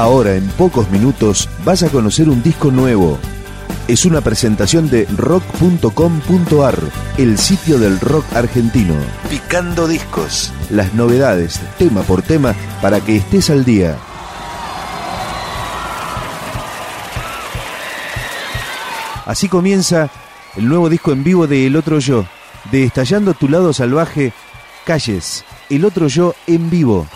Ahora, en pocos minutos, vas a conocer un disco nuevo. Es una presentación de rock.com.ar, el sitio del rock argentino. Picando discos. Las novedades, tema por tema, para que estés al día. Así comienza el nuevo disco en vivo de El Otro Yo, de Estallando Tu Lado Salvaje, Calles, El Otro Yo en vivo.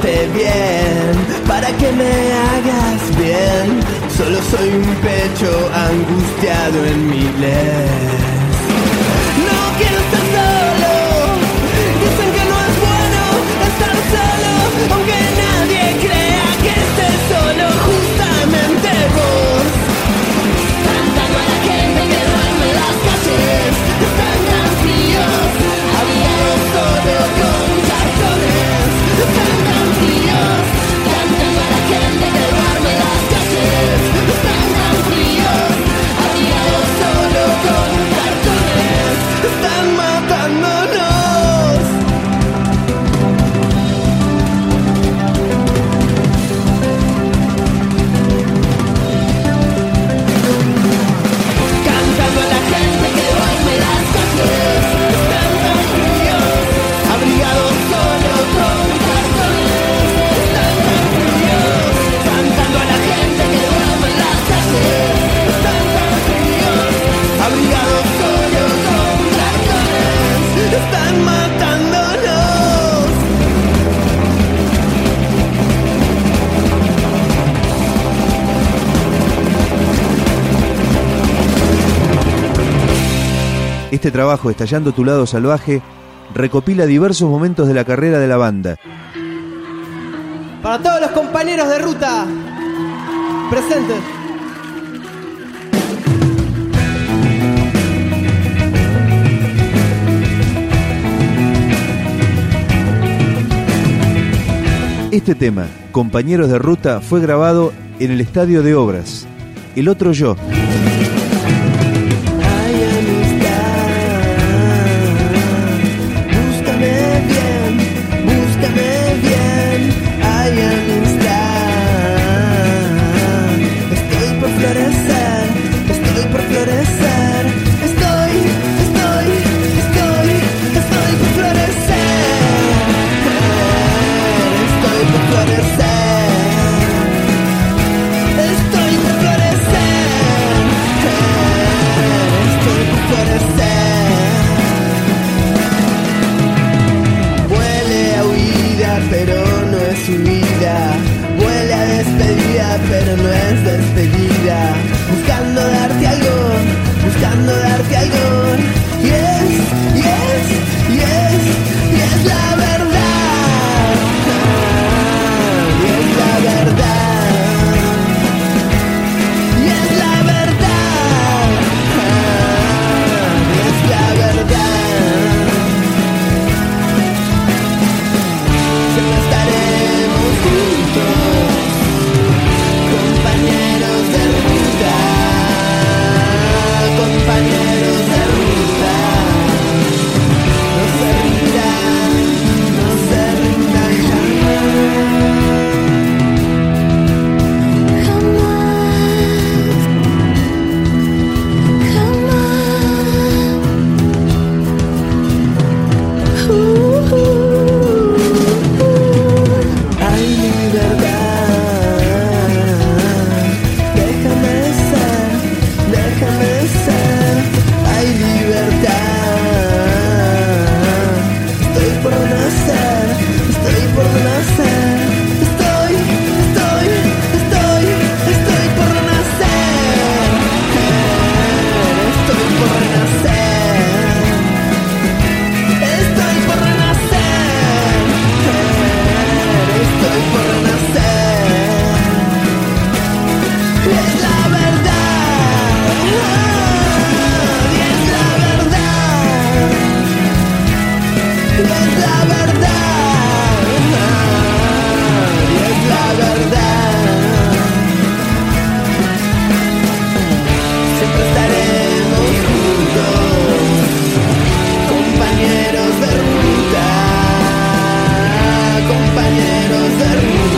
bien, para que me hagas bien. Solo soy un pecho angustiado en mi ley. este trabajo, Estallando tu lado salvaje, recopila diversos momentos de la carrera de la banda. Para todos los compañeros de ruta, presentes. Este tema, Compañeros de Ruta, fue grabado en el Estadio de Obras. El otro yo. compañeros de ruta.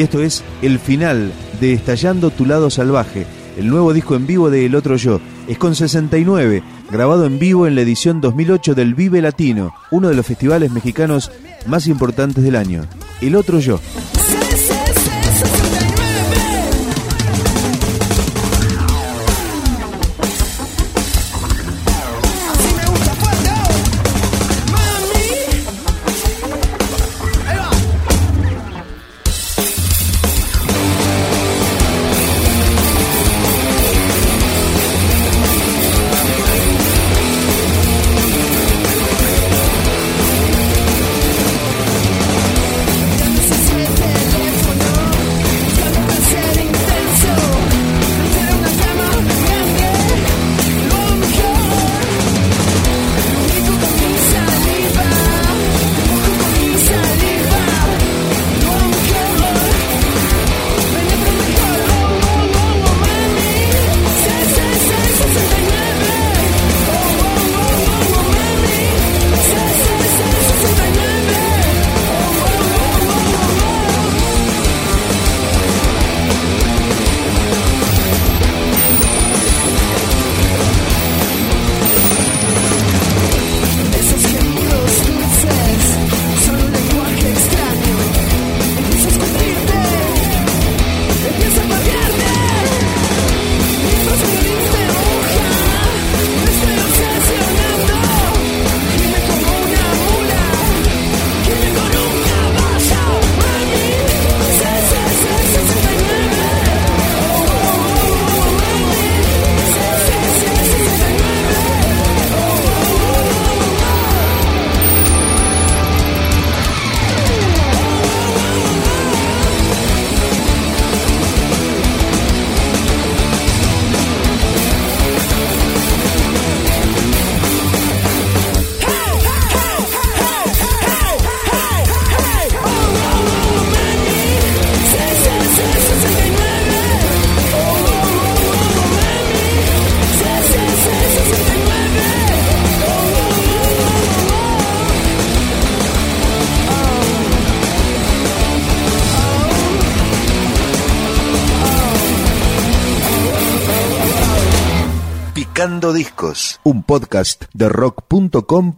Y esto es el final de Estallando Tu Lado Salvaje, el nuevo disco en vivo de El Otro Yo. Es con 69, grabado en vivo en la edición 2008 del Vive Latino, uno de los festivales mexicanos más importantes del año. El Otro Yo. Picando Discos, un podcast de rock.com.ar.